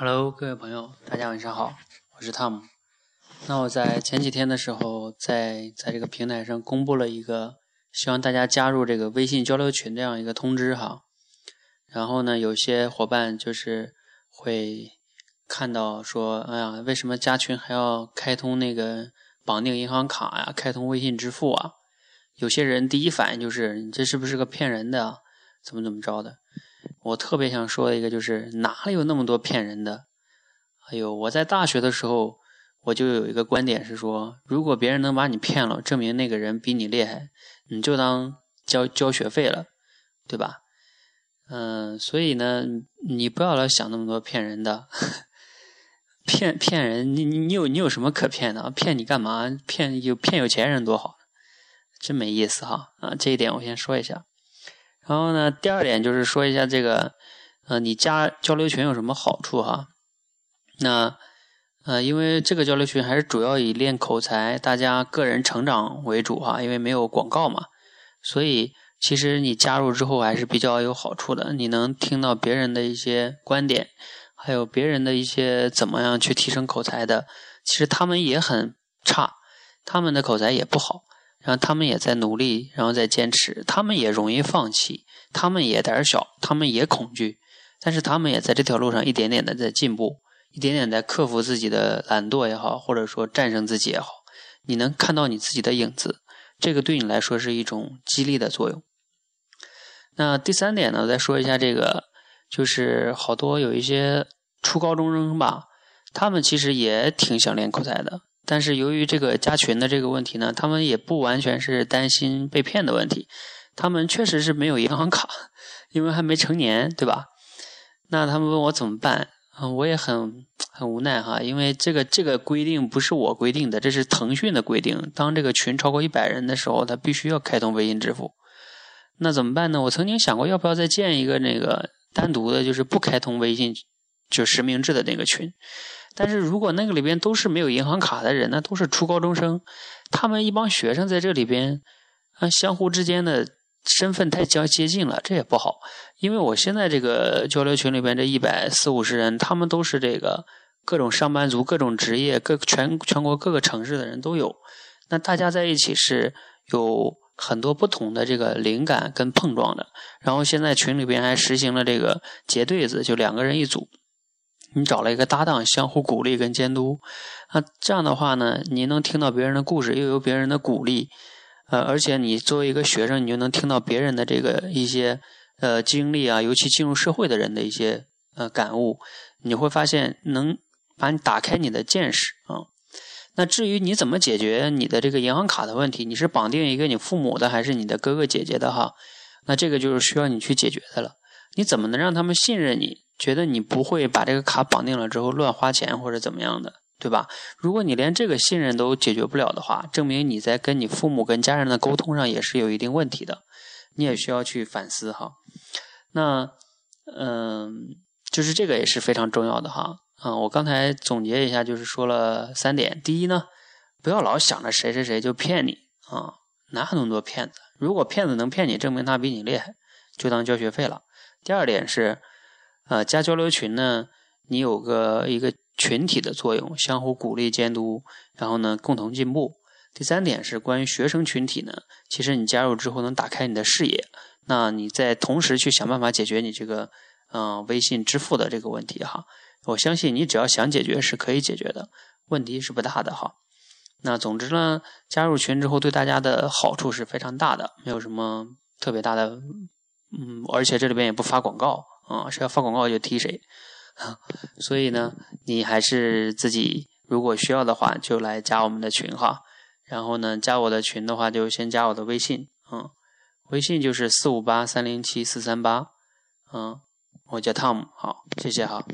Hello，各位朋友，大家晚上好，我是汤姆。那我在前几天的时候，在在这个平台上公布了一个希望大家加入这个微信交流群这样一个通知哈。然后呢，有些伙伴就是会看到说，哎呀，为什么加群还要开通那个绑定银行卡呀，开通微信支付啊？有些人第一反应就是你这是不是个骗人的？怎么怎么着的？我特别想说一个，就是哪里有那么多骗人的？哎呦，我在大学的时候，我就有一个观点是说，如果别人能把你骗了，证明那个人比你厉害，你就当交交学费了，对吧？嗯，所以呢，你不要老想那么多骗人的，骗骗人，你你你有你有什么可骗的？骗你干嘛？骗有骗有钱人多好，真没意思哈！啊，这一点我先说一下。然后呢，第二点就是说一下这个，呃，你加交流群有什么好处哈？那，呃，因为这个交流群还是主要以练口才、大家个人成长为主哈，因为没有广告嘛，所以其实你加入之后还是比较有好处的。你能听到别人的一些观点，还有别人的一些怎么样去提升口才的，其实他们也很差，他们的口才也不好。然后他们也在努力，然后在坚持。他们也容易放弃，他们也胆小，他们也恐惧。但是他们也在这条路上一点点的在进步，一点点在克服自己的懒惰也好，或者说战胜自己也好。你能看到你自己的影子，这个对你来说是一种激励的作用。那第三点呢，再说一下这个，就是好多有一些初高中生吧，他们其实也挺想练口才的。但是由于这个加群的这个问题呢，他们也不完全是担心被骗的问题，他们确实是没有银行卡，因为还没成年，对吧？那他们问我怎么办？我也很很无奈哈，因为这个这个规定不是我规定的，这是腾讯的规定。当这个群超过一百人的时候，他必须要开通微信支付。那怎么办呢？我曾经想过要不要再建一个那个单独的，就是不开通微信就实名制的那个群。但是如果那个里边都是没有银行卡的人，那都是初高中生，他们一帮学生在这里边，啊，相互之间的身份太交接近了，这也不好。因为我现在这个交流群里边这一百四五十人，他们都是这个各种上班族、各种职业、各全全国各个城市的人都有。那大家在一起是有很多不同的这个灵感跟碰撞的。然后现在群里边还实行了这个结对子，就两个人一组。你找了一个搭档，相互鼓励跟监督，那这样的话呢，你能听到别人的故事，又有别人的鼓励，呃，而且你作为一个学生，你就能听到别人的这个一些呃经历啊，尤其进入社会的人的一些呃感悟，你会发现能把你打开你的见识啊。那至于你怎么解决你的这个银行卡的问题，你是绑定一个你父母的，还是你的哥哥姐姐的哈？那这个就是需要你去解决的了。你怎么能让他们信任你？觉得你不会把这个卡绑定了之后乱花钱或者怎么样的，对吧？如果你连这个信任都解决不了的话，证明你在跟你父母、跟家人的沟通上也是有一定问题的，你也需要去反思哈。那，嗯，就是这个也是非常重要的哈。嗯，我刚才总结一下，就是说了三点。第一呢，不要老想着谁谁谁就骗你啊，哪有那么多骗子？如果骗子能骗你，证明他比你厉害，就当交学费了。第二点是。呃，加交流群呢，你有个一个群体的作用，相互鼓励监督，然后呢，共同进步。第三点是关于学生群体呢，其实你加入之后能打开你的视野，那你在同时去想办法解决你这个嗯微信支付的这个问题哈。我相信你只要想解决是可以解决的，问题是不大的哈。那总之呢，加入群之后对大家的好处是非常大的，没有什么特别大的，嗯，而且这里边也不发广告。啊，谁要发广告就踢谁，所以呢，你还是自己如果需要的话，就来加我们的群哈。然后呢，加我的群的话，就先加我的微信，嗯，微信就是四五八三零七四三八，嗯，我叫 Tom，，好，谢谢哈。